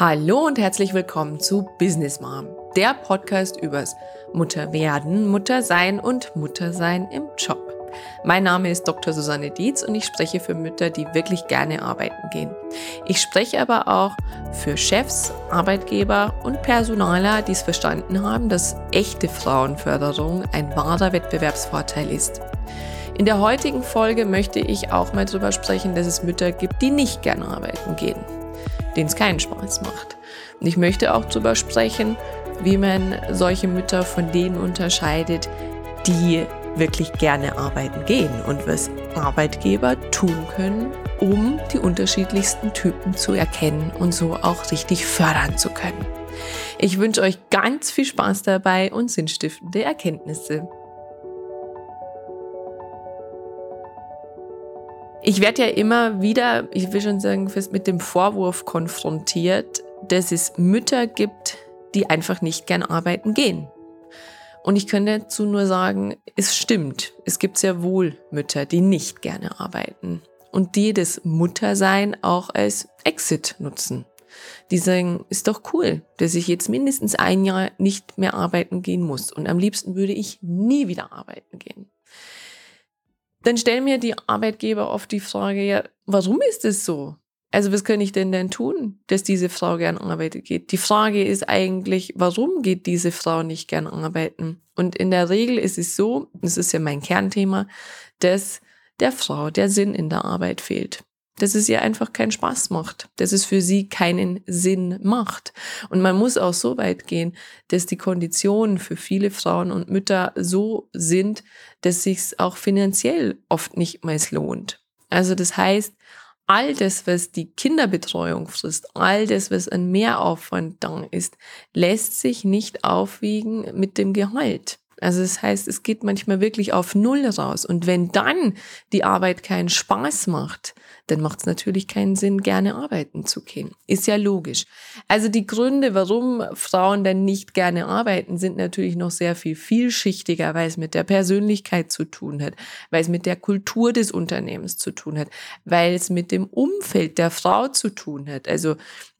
Hallo und herzlich willkommen zu Business Mom, der Podcast übers Mutterwerden, Muttersein und Muttersein im Job. Mein Name ist Dr. Susanne Dietz und ich spreche für Mütter, die wirklich gerne arbeiten gehen. Ich spreche aber auch für Chefs, Arbeitgeber und Personaler, die es verstanden haben, dass echte Frauenförderung ein wahrer Wettbewerbsvorteil ist. In der heutigen Folge möchte ich auch mal darüber sprechen, dass es Mütter gibt, die nicht gerne arbeiten gehen denen es keinen Spaß macht. Und ich möchte auch darüber sprechen, wie man solche Mütter von denen unterscheidet, die wirklich gerne arbeiten gehen und was Arbeitgeber tun können, um die unterschiedlichsten Typen zu erkennen und so auch richtig fördern zu können. Ich wünsche euch ganz viel Spaß dabei und sinnstiftende Erkenntnisse. Ich werde ja immer wieder, ich will schon sagen, fest mit dem Vorwurf konfrontiert, dass es Mütter gibt, die einfach nicht gern arbeiten gehen. Und ich könnte dazu nur sagen, es stimmt. Es gibt sehr wohl Mütter, die nicht gerne arbeiten und die das Muttersein auch als Exit nutzen. Die sagen, ist doch cool, dass ich jetzt mindestens ein Jahr nicht mehr arbeiten gehen muss. Und am liebsten würde ich nie wieder arbeiten gehen dann stellen mir die Arbeitgeber oft die Frage, ja, warum ist es so? Also was kann ich denn denn tun, dass diese Frau gern arbeiten geht? Die Frage ist eigentlich, warum geht diese Frau nicht gern arbeiten? Und in der Regel ist es so, das ist ja mein Kernthema, dass der Frau der Sinn in der Arbeit fehlt dass es ihr einfach keinen Spaß macht, dass es für sie keinen Sinn macht. Und man muss auch so weit gehen, dass die Konditionen für viele Frauen und Mütter so sind, dass sich auch finanziell oft nicht mehr lohnt. Also das heißt, all das, was die Kinderbetreuung frisst, all das, was ein Mehraufwand da ist, lässt sich nicht aufwiegen mit dem Gehalt. Also das heißt, es geht manchmal wirklich auf Null raus. Und wenn dann die Arbeit keinen Spaß macht, dann macht es natürlich keinen Sinn, gerne arbeiten zu gehen. Ist ja logisch. Also die Gründe, warum Frauen dann nicht gerne arbeiten, sind natürlich noch sehr viel vielschichtiger, weil es mit der Persönlichkeit zu tun hat, weil es mit der Kultur des Unternehmens zu tun hat, weil es mit dem Umfeld der Frau zu tun hat. Also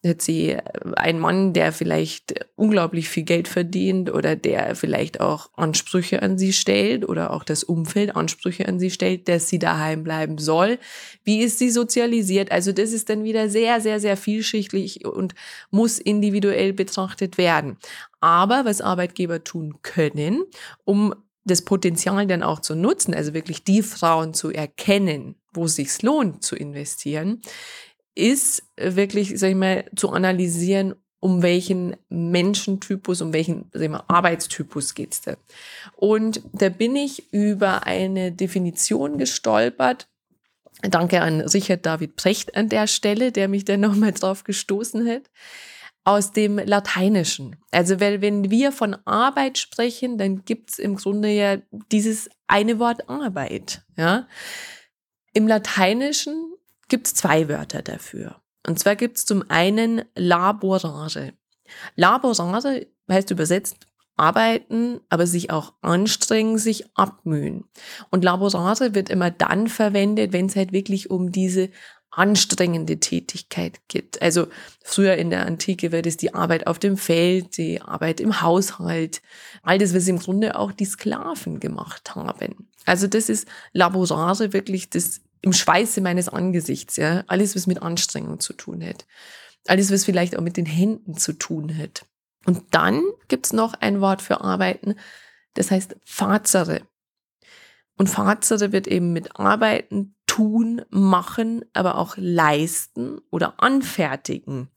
hat sie einen Mann, der vielleicht unglaublich viel Geld verdient oder der vielleicht auch Ansprüche an sie stellt oder auch das Umfeld Ansprüche an sie stellt, dass sie daheim bleiben soll. Wie ist sie sozialisiert? Also das ist dann wieder sehr, sehr, sehr vielschichtlich und muss individuell betrachtet werden. Aber was Arbeitgeber tun können, um das Potenzial dann auch zu nutzen, also wirklich die Frauen zu erkennen, wo es sich lohnt zu investieren, ist wirklich, sag ich mal, zu analysieren, um welchen Menschentypus, um welchen sag ich mal, Arbeitstypus geht's da. Und da bin ich über eine Definition gestolpert. Danke an Richard David Precht an der Stelle, der mich dann nochmal drauf gestoßen hat. Aus dem Lateinischen. Also weil, wenn wir von Arbeit sprechen, dann gibt's im Grunde ja dieses eine Wort Arbeit. Ja? Im Lateinischen gibt es zwei Wörter dafür. Und zwar gibt es zum einen laborare. Laborare heißt übersetzt arbeiten, aber sich auch anstrengen, sich abmühen. Und laborare wird immer dann verwendet, wenn es halt wirklich um diese anstrengende Tätigkeit geht. Also früher in der Antike wird es die Arbeit auf dem Feld, die Arbeit im Haushalt, all das, was im Grunde auch die Sklaven gemacht haben. Also das ist Laborare wirklich das im Schweiße meines Angesichts, ja. Alles, was mit Anstrengung zu tun hat. Alles, was vielleicht auch mit den Händen zu tun hat. Und dann gibt's noch ein Wort für Arbeiten, das heißt Fazere. Und Fazere wird eben mit Arbeiten, tun, machen, aber auch leisten oder anfertigen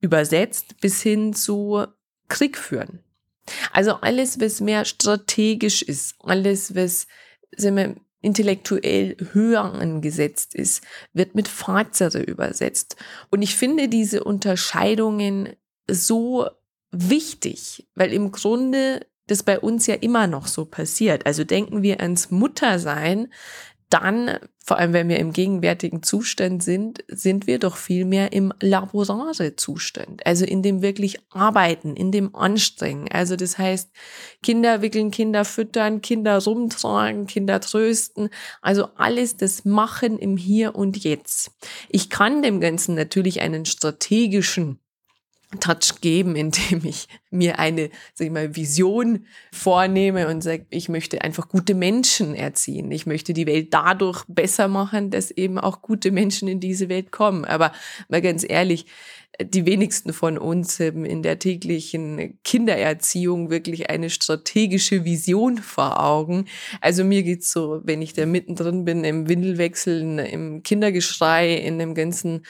übersetzt bis hin zu Krieg führen. Also alles, was mehr strategisch ist, alles, was sagen wir, intellektuell höher angesetzt ist, wird mit Fazere übersetzt. Und ich finde diese Unterscheidungen so wichtig, weil im Grunde das bei uns ja immer noch so passiert. Also denken wir ans Muttersein, dann, vor allem wenn wir im gegenwärtigen Zustand sind, sind wir doch viel mehr im Laborare-Zustand. Also in dem wirklich Arbeiten, in dem Anstrengen. Also das heißt, Kinder wickeln, Kinder füttern, Kinder rumtragen, Kinder trösten. Also alles das Machen im Hier und Jetzt. Ich kann dem Ganzen natürlich einen strategischen Touch geben, indem ich mir eine, sag ich mal, Vision vornehme und sage, ich möchte einfach gute Menschen erziehen. Ich möchte die Welt dadurch besser machen, dass eben auch gute Menschen in diese Welt kommen. Aber mal ganz ehrlich, die wenigsten von uns haben in der täglichen Kindererziehung wirklich eine strategische Vision vor Augen. Also mir geht's so, wenn ich da mittendrin bin im Windelwechseln, im Kindergeschrei, in dem ganzen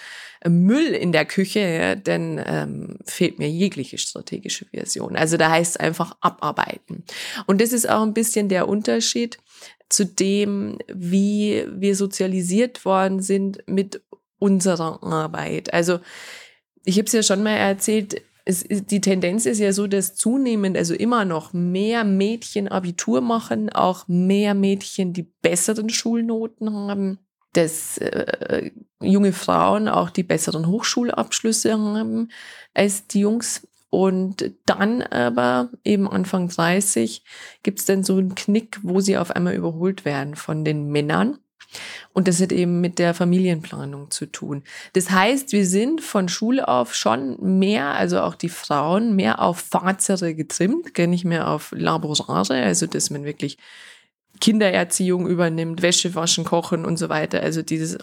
Müll in der Küche, dann ähm, fehlt mir jegliche strategische Vision. Also da heißt es einfach abarbeiten. Und das ist auch ein bisschen der Unterschied zu dem, wie wir sozialisiert worden sind mit unserer Arbeit. Also ich habe es ja schon mal erzählt, es, die Tendenz ist ja so, dass zunehmend, also immer noch mehr Mädchen Abitur machen, auch mehr Mädchen die besseren Schulnoten haben, dass äh, junge Frauen auch die besseren Hochschulabschlüsse haben als die Jungs. Und dann aber eben Anfang 30 gibt es dann so einen Knick, wo sie auf einmal überholt werden von den Männern. Und das hat eben mit der Familienplanung zu tun. Das heißt, wir sind von Schule auf schon mehr, also auch die Frauen, mehr auf Fazere getrimmt, gar nicht mehr auf Laborare, also dass man wirklich Kindererziehung übernimmt, Wäsche waschen, kochen und so weiter. Also dieses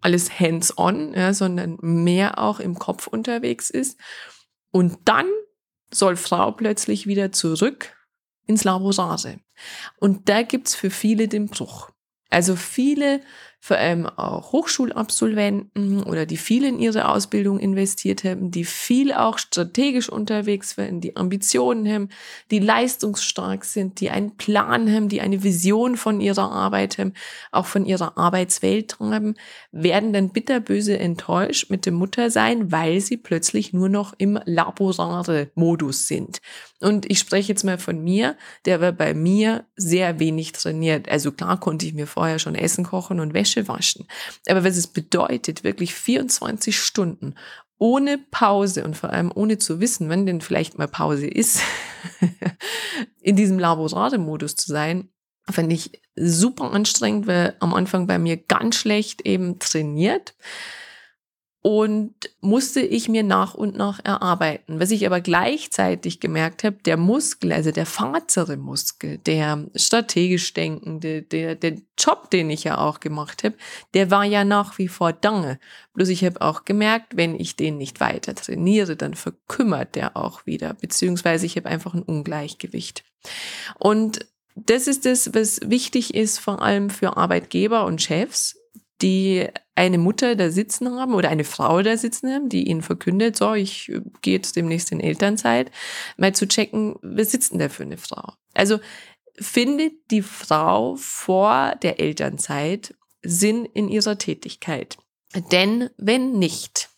alles hands-on, ja, sondern mehr auch im Kopf unterwegs ist. Und dann soll Frau plötzlich wieder zurück ins Laborare. Und da gibt's für viele den Bruch. Also viele vor allem auch Hochschulabsolventen oder die viel in ihre Ausbildung investiert haben, die viel auch strategisch unterwegs waren, die Ambitionen haben, die leistungsstark sind, die einen Plan haben, die eine Vision von ihrer Arbeit haben, auch von ihrer Arbeitswelt haben, werden dann bitterböse enttäuscht mit dem Muttersein, weil sie plötzlich nur noch im laborare Modus sind. Und ich spreche jetzt mal von mir, der war bei mir sehr wenig trainiert. Also klar konnte ich mir vorher schon Essen kochen und Wäsche Wäsche waschen. Aber was es bedeutet, wirklich 24 Stunden ohne Pause und vor allem ohne zu wissen, wann denn vielleicht mal Pause ist, in diesem Laborare-Modus zu sein, fand ich super anstrengend, weil am Anfang bei mir ganz schlecht eben trainiert und musste ich mir nach und nach erarbeiten. Was ich aber gleichzeitig gemerkt habe, der Muskel, also der fazere Muskel, der strategisch denkende, der, der Job, den ich ja auch gemacht habe, der war ja nach wie vor dange. Bloß ich habe auch gemerkt, wenn ich den nicht weiter trainiere, dann verkümmert der auch wieder, beziehungsweise ich habe einfach ein Ungleichgewicht. Und das ist das, was wichtig ist, vor allem für Arbeitgeber und Chefs, die eine Mutter da sitzen haben oder eine Frau da sitzen haben, die ihnen verkündet, so, ich gehe jetzt demnächst in Elternzeit, mal zu checken, was sitzt denn da für eine Frau? Also findet die Frau vor der Elternzeit Sinn in ihrer Tätigkeit? Denn wenn nicht,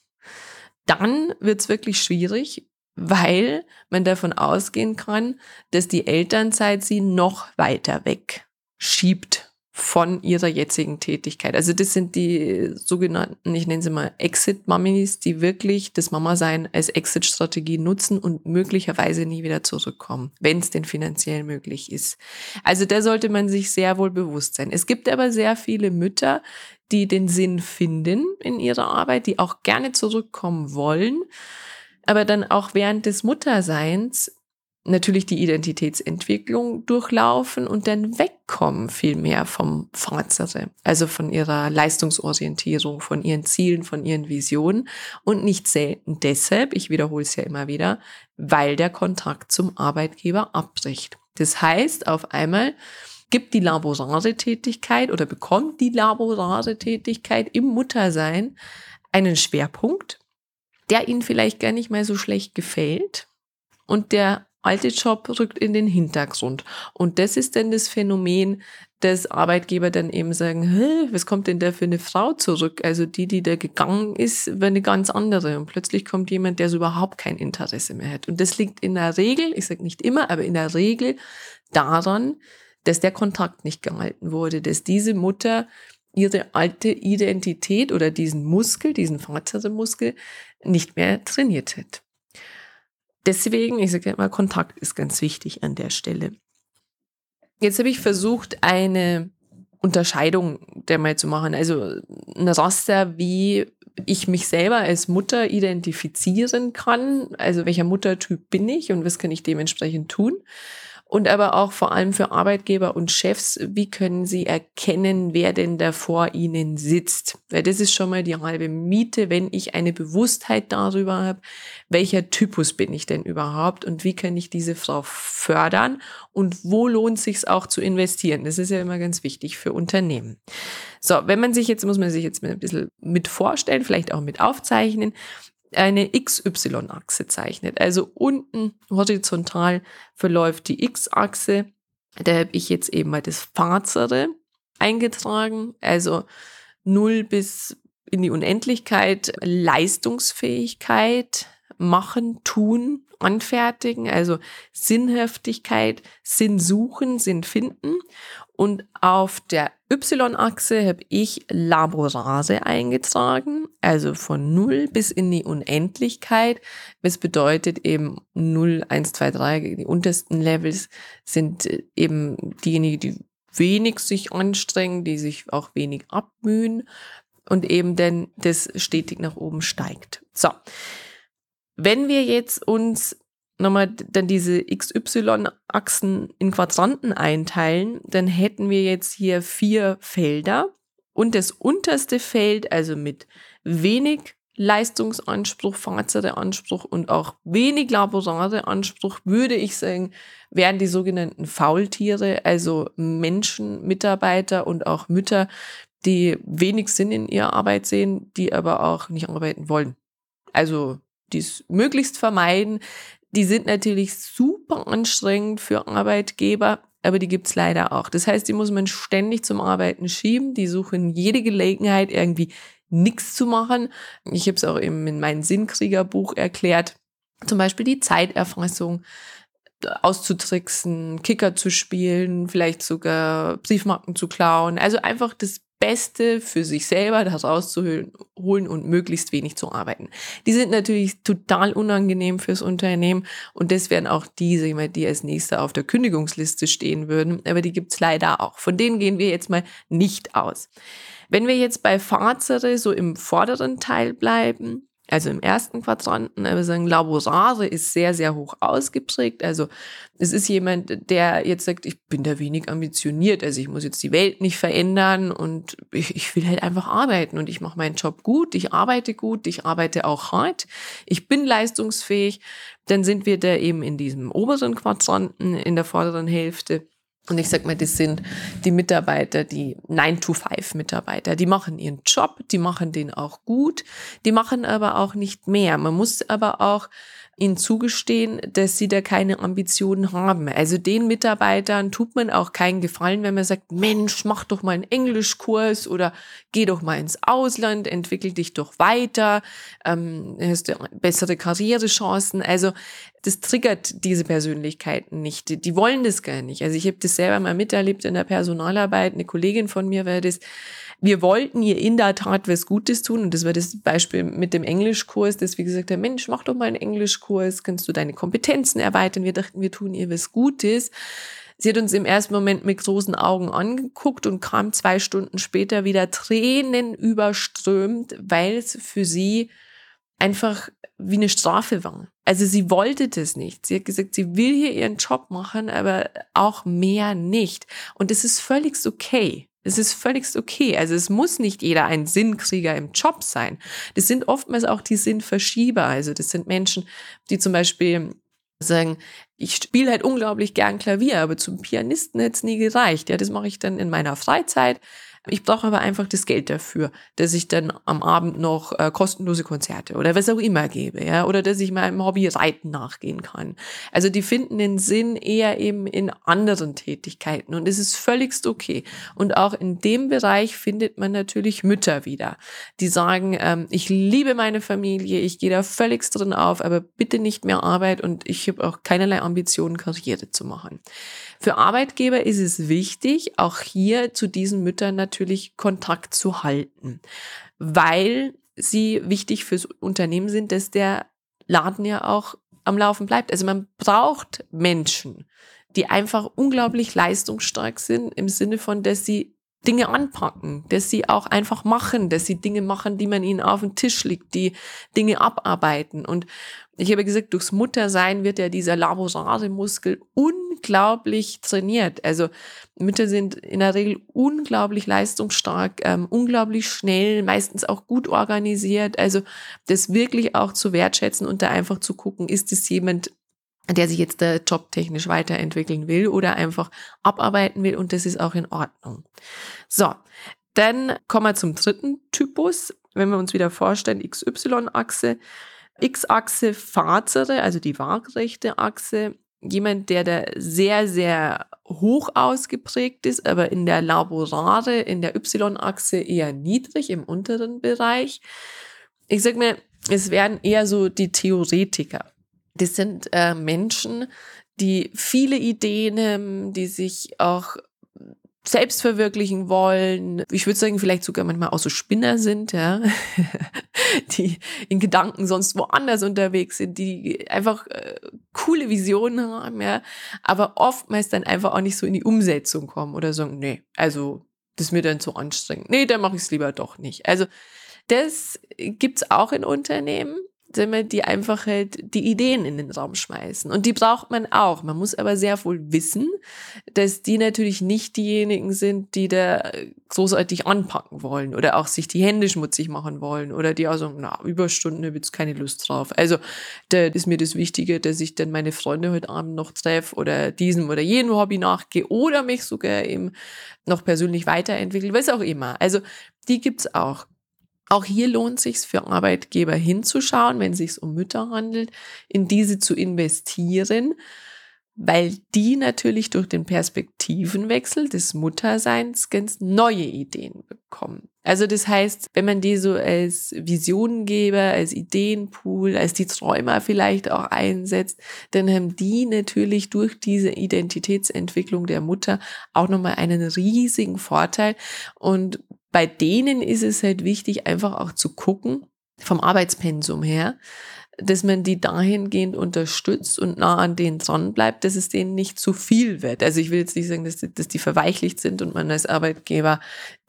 dann wird es wirklich schwierig, weil man davon ausgehen kann, dass die Elternzeit sie noch weiter weg schiebt von ihrer jetzigen Tätigkeit. Also das sind die sogenannten, ich nenne sie mal Exit-Mummies, die wirklich das Mama-Sein als Exit-Strategie nutzen und möglicherweise nie wieder zurückkommen, wenn es denn finanziell möglich ist. Also da sollte man sich sehr wohl bewusst sein. Es gibt aber sehr viele Mütter, die den Sinn finden in ihrer Arbeit, die auch gerne zurückkommen wollen, aber dann auch während des Mutterseins natürlich die Identitätsentwicklung durchlaufen und dann wegkommen viel mehr vom Fazere, also von ihrer Leistungsorientierung, von ihren Zielen, von ihren Visionen und nicht selten deshalb, ich wiederhole es ja immer wieder, weil der Kontakt zum Arbeitgeber abbricht. Das heißt, auf einmal gibt die laborare Tätigkeit oder bekommt die laborare Tätigkeit im Muttersein einen Schwerpunkt, der ihnen vielleicht gar nicht mal so schlecht gefällt und der alte Job rückt in den Hintergrund. Und das ist dann das Phänomen, dass Arbeitgeber dann eben sagen, was kommt denn da für eine Frau zurück? Also die, die da gegangen ist, war eine ganz andere. Und plötzlich kommt jemand, der so überhaupt kein Interesse mehr hat. Und das liegt in der Regel, ich sage nicht immer, aber in der Regel daran, dass der Kontakt nicht gehalten wurde, dass diese Mutter ihre alte Identität oder diesen Muskel, diesen Vatermuskel nicht mehr trainiert hat. Deswegen, ich sage immer, Kontakt ist ganz wichtig an der Stelle. Jetzt habe ich versucht, eine Unterscheidung der mal zu machen. Also ein Raster, wie ich mich selber als Mutter identifizieren kann, also welcher Muttertyp bin ich und was kann ich dementsprechend tun und aber auch vor allem für Arbeitgeber und Chefs, wie können sie erkennen, wer denn da vor ihnen sitzt? Weil das ist schon mal die halbe Miete, wenn ich eine Bewusstheit darüber habe, welcher Typus bin ich denn überhaupt und wie kann ich diese Frau fördern und wo lohnt sich auch zu investieren? Das ist ja immer ganz wichtig für Unternehmen. So, wenn man sich jetzt, muss man sich jetzt ein bisschen mit vorstellen, vielleicht auch mit aufzeichnen, eine XY-Achse zeichnet. Also unten horizontal verläuft die X-Achse. Da habe ich jetzt eben mal das Fazere eingetragen. Also 0 bis in die Unendlichkeit Leistungsfähigkeit, machen, tun, anfertigen, also Sinnhaftigkeit, Sinn suchen, Sinn finden. Und auf der Y-Achse habe ich Laborase eingetragen, also von 0 bis in die Unendlichkeit. Das bedeutet eben 0, 1, 2, 3, die untersten Levels sind eben diejenigen, die wenig sich anstrengen, die sich auch wenig abmühen und eben denn das stetig nach oben steigt. So. Wenn wir jetzt uns nochmal dann diese XY-Achsen in Quadranten einteilen, dann hätten wir jetzt hier vier Felder und das unterste Feld, also mit wenig Leistungsanspruch, Fahrzeuganspruch und auch wenig Laborareanspruch, würde ich sagen, wären die sogenannten Faultiere, also Menschen, Mitarbeiter und auch Mütter, die wenig Sinn in ihrer Arbeit sehen, die aber auch nicht arbeiten wollen. Also dies möglichst vermeiden. Die sind natürlich super anstrengend für Arbeitgeber, aber die gibt's leider auch. Das heißt, die muss man ständig zum Arbeiten schieben. Die suchen jede Gelegenheit, irgendwie nichts zu machen. Ich habe es auch eben in meinem Sinnkriegerbuch erklärt. Zum Beispiel die Zeiterfassung auszutricksen, Kicker zu spielen, vielleicht sogar Briefmarken zu klauen. Also einfach das Beste für sich selber das rauszuholen und möglichst wenig zu arbeiten. Die sind natürlich total unangenehm fürs Unternehmen und das wären auch diese, die als nächste auf der Kündigungsliste stehen würden, aber die gibt's leider auch. Von denen gehen wir jetzt mal nicht aus. Wenn wir jetzt bei Fazere so im vorderen Teil bleiben, also im ersten Quadranten, aber sagen, Laborare ist sehr, sehr hoch ausgeprägt. Also es ist jemand, der jetzt sagt, ich bin da wenig ambitioniert, also ich muss jetzt die Welt nicht verändern und ich, ich will halt einfach arbeiten und ich mache meinen Job gut, ich arbeite gut, ich arbeite auch hart, ich bin leistungsfähig. Dann sind wir da eben in diesem oberen Quadranten in der vorderen Hälfte. Und ich sag mal, das sind die Mitarbeiter, die 9-to-5-Mitarbeiter. Die machen ihren Job, die machen den auch gut, die machen aber auch nicht mehr. Man muss aber auch ihnen zugestehen, dass sie da keine Ambitionen haben. Also den Mitarbeitern tut man auch keinen Gefallen, wenn man sagt, Mensch, mach doch mal einen Englischkurs oder geh doch mal ins Ausland, entwickel dich doch weiter, ähm, hast du bessere Karrierechancen. Also das triggert diese Persönlichkeiten nicht. Die, wollen das gar nicht. Also ich habe das selber mal miterlebt in der Personalarbeit. Eine Kollegin von mir war das wir wollten ihr in der Tat was Gutes tun. Und das war das Beispiel mit dem Englischkurs, dass wir gesagt haben, Mensch, mach doch mal einen Englischkurs, kannst du deine Kompetenzen erweitern. Wir dachten, wir tun ihr was Gutes. Sie hat uns im ersten Moment mit großen Augen angeguckt und kam zwei Stunden später wieder Tränen überströmt, weil es für sie einfach wie eine Strafe war. Also sie wollte das nicht. Sie hat gesagt, sie will hier ihren Job machen, aber auch mehr nicht. Und das ist völlig okay. Es ist völlig okay. Also es muss nicht jeder ein Sinnkrieger im Job sein. Das sind oftmals auch die Sinnverschieber. Also das sind Menschen, die zum Beispiel sagen, ich spiele halt unglaublich gern Klavier, aber zum Pianisten hätte es nie gereicht. Ja, das mache ich dann in meiner Freizeit. Ich brauche aber einfach das Geld dafür, dass ich dann am Abend noch äh, kostenlose Konzerte oder was auch immer gebe, ja, oder dass ich meinem Hobby Reiten nachgehen kann. Also die finden den Sinn eher eben in anderen Tätigkeiten und es ist völligst okay. Und auch in dem Bereich findet man natürlich Mütter wieder, die sagen, ähm, ich liebe meine Familie, ich gehe da völligst drin auf, aber bitte nicht mehr Arbeit und ich habe auch keinerlei Ambitionen, Karriere zu machen. Für Arbeitgeber ist es wichtig, auch hier zu diesen Müttern natürlich Kontakt zu halten, weil sie wichtig fürs Unternehmen sind, dass der Laden ja auch am Laufen bleibt. Also man braucht Menschen, die einfach unglaublich leistungsstark sind im Sinne von, dass sie Dinge anpacken, dass sie auch einfach machen, dass sie Dinge machen, die man ihnen auf den Tisch legt, die Dinge abarbeiten. Und ich habe gesagt, durchs Muttersein wird ja dieser laborare Muskel unglaublich trainiert. Also Mütter sind in der Regel unglaublich leistungsstark, ähm, unglaublich schnell, meistens auch gut organisiert. Also das wirklich auch zu wertschätzen und da einfach zu gucken, ist es jemand, der sich jetzt da jobtechnisch weiterentwickeln will oder einfach abarbeiten will und das ist auch in Ordnung. So, dann kommen wir zum dritten Typus. Wenn wir uns wieder vorstellen, XY-Achse, X-Achse Fazere, also die waagerechte Achse, jemand, der da sehr, sehr hoch ausgeprägt ist, aber in der Laborare, in der Y-Achse eher niedrig im unteren Bereich. Ich sag mir, es werden eher so die Theoretiker. Das sind äh, Menschen, die viele Ideen haben, die sich auch selbst verwirklichen wollen. Ich würde sagen, vielleicht sogar manchmal auch so Spinner sind, ja, die in Gedanken sonst woanders unterwegs sind, die einfach äh, coole Visionen haben, ja, aber oftmals dann einfach auch nicht so in die Umsetzung kommen oder sagen, nee, also das ist mir dann zu anstrengend. Nee, dann mache ich es lieber doch nicht. Also das gibt's auch in Unternehmen die einfach halt die Ideen in den Raum schmeißen. Und die braucht man auch. Man muss aber sehr wohl wissen, dass die natürlich nicht diejenigen sind, die da großartig anpacken wollen oder auch sich die Hände schmutzig machen wollen oder die auch sagen, na, Überstunden habe jetzt keine Lust drauf. Also da ist mir das Wichtige, dass ich dann meine Freunde heute Abend noch treffe oder diesem oder jenem Hobby nachgehe oder mich sogar eben noch persönlich weiterentwickle, was auch immer. Also die gibt's auch. Auch hier lohnt sich für Arbeitgeber hinzuschauen, wenn es sich um Mütter handelt, in diese zu investieren, weil die natürlich durch den Perspektivenwechsel des Mutterseins ganz neue Ideen bekommen. Also das heißt, wenn man die so als Visionengeber, als Ideenpool, als die Träumer vielleicht auch einsetzt, dann haben die natürlich durch diese Identitätsentwicklung der Mutter auch nochmal einen riesigen Vorteil und bei denen ist es halt wichtig, einfach auch zu gucken, vom Arbeitspensum her, dass man die dahingehend unterstützt und nah an denen dran bleibt, dass es denen nicht zu viel wird. Also ich will jetzt nicht sagen, dass die, dass die verweichlicht sind und man als Arbeitgeber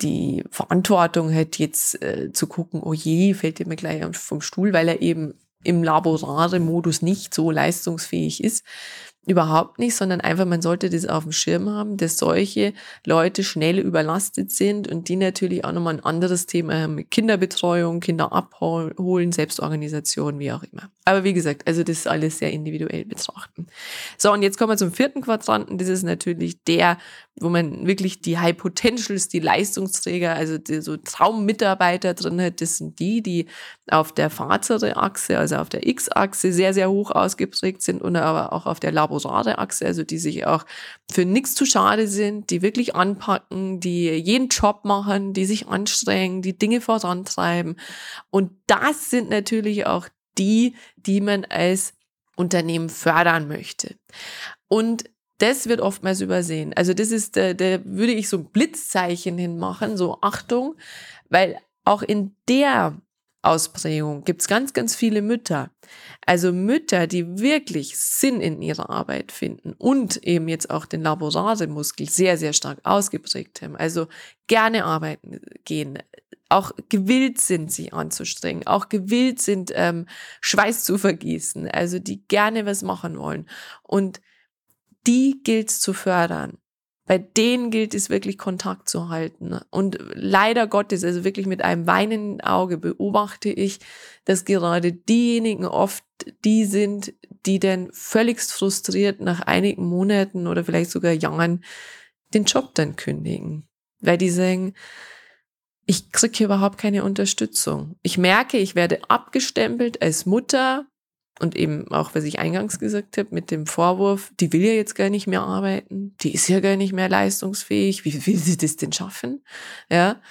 die Verantwortung hat, jetzt äh, zu gucken, oh je, fällt dir mir gleich vom Stuhl, weil er eben im Laborare-Modus nicht so leistungsfähig ist. Überhaupt nicht, sondern einfach, man sollte das auf dem Schirm haben, dass solche Leute schnell überlastet sind und die natürlich auch nochmal ein anderes Thema haben mit Kinderbetreuung, Kinder abholen, Selbstorganisation, wie auch immer. Aber wie gesagt, also das ist alles sehr individuell betrachten. So, und jetzt kommen wir zum vierten Quadranten. Das ist natürlich der, wo man wirklich die High Potentials, die Leistungsträger, also die, so Traummitarbeiter drin hat. Das sind die, die auf der Fazere-Achse, also auf der X-Achse sehr, sehr hoch ausgeprägt sind und aber auch auf der Labor Laborare-Achse, also die sich auch für nichts zu schade sind, die wirklich anpacken, die jeden Job machen, die sich anstrengen, die Dinge vorantreiben. Und das sind natürlich auch die, die man als Unternehmen fördern möchte. Und das wird oftmals übersehen. Also das ist, da, da würde ich so ein Blitzzeichen hinmachen, so Achtung, weil auch in der Ausprägung gibt es ganz, ganz viele Mütter. Also Mütter, die wirklich Sinn in ihrer Arbeit finden und eben jetzt auch den Laborare-Muskel sehr, sehr stark ausgeprägt haben. Also gerne arbeiten gehen, auch gewillt sind, sich anzustrengen, auch gewillt sind, ähm, Schweiß zu vergießen, also die gerne was machen wollen. Und die gilt es zu fördern bei denen gilt es wirklich Kontakt zu halten. Und leider Gottes, also wirklich mit einem weinenden Auge beobachte ich, dass gerade diejenigen oft die sind, die dann völligst frustriert nach einigen Monaten oder vielleicht sogar Jahren den Job dann kündigen. Weil die sagen, ich kriege hier überhaupt keine Unterstützung. Ich merke, ich werde abgestempelt als Mutter, und eben auch, was ich eingangs gesagt habe, mit dem Vorwurf, die will ja jetzt gar nicht mehr arbeiten, die ist ja gar nicht mehr leistungsfähig, wie will sie das denn schaffen? Ja.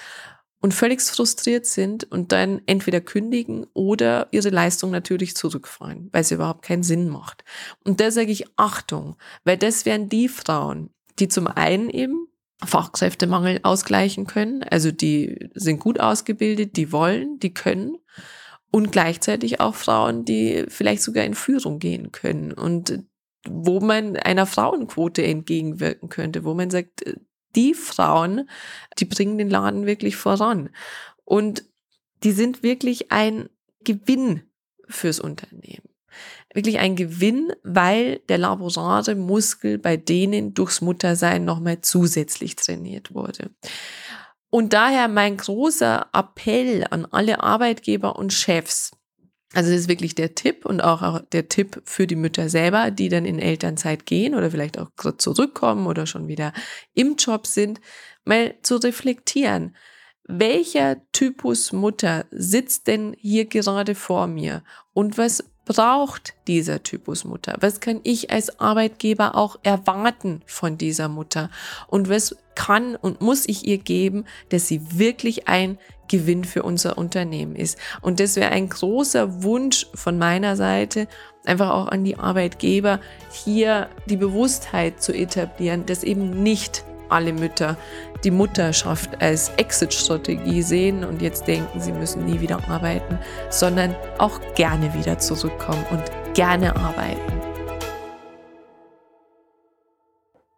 Und völlig frustriert sind und dann entweder kündigen oder ihre Leistung natürlich zurückfahren, weil es überhaupt keinen Sinn macht. Und da sage ich Achtung, weil das wären die Frauen, die zum einen eben Fachkräftemangel ausgleichen können, also die sind gut ausgebildet, die wollen, die können und gleichzeitig auch Frauen, die vielleicht sogar in Führung gehen können und wo man einer Frauenquote entgegenwirken könnte, wo man sagt, die Frauen, die bringen den Laden wirklich voran. Und die sind wirklich ein Gewinn fürs Unternehmen. Wirklich ein Gewinn, weil der laborare Muskel bei denen durchs Muttersein nochmal zusätzlich trainiert wurde. Und daher mein großer Appell an alle Arbeitgeber und Chefs. Also das ist wirklich der Tipp und auch der Tipp für die Mütter selber, die dann in Elternzeit gehen oder vielleicht auch zurückkommen oder schon wieder im Job sind, mal zu reflektieren welcher Typus Mutter sitzt denn hier gerade vor mir und was braucht dieser Typus Mutter? Was kann ich als Arbeitgeber auch erwarten von dieser Mutter? Und was kann und muss ich ihr geben, dass sie wirklich ein Gewinn für unser Unternehmen ist? Und das wäre ein großer Wunsch von meiner Seite, einfach auch an die Arbeitgeber, hier die Bewusstheit zu etablieren, dass eben nicht alle Mütter die Mutterschaft als Exit-Strategie sehen und jetzt denken, sie müssen nie wieder arbeiten, sondern auch gerne wieder zurückkommen und gerne arbeiten.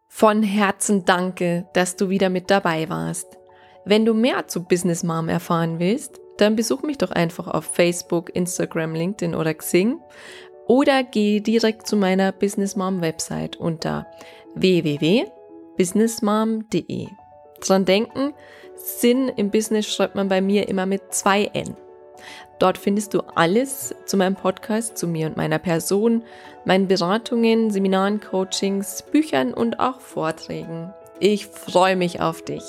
Von Herzen danke, dass du wieder mit dabei warst. Wenn du mehr zu Business Mom erfahren willst, dann besuch mich doch einfach auf Facebook, Instagram, LinkedIn oder Xing oder geh direkt zu meiner Business Mom Website unter www businessmom.de. Dran denken, Sinn im Business schreibt man bei mir immer mit zwei N. Dort findest du alles zu meinem Podcast, zu mir und meiner Person, meinen Beratungen, Seminaren, Coachings, Büchern und auch Vorträgen. Ich freue mich auf dich.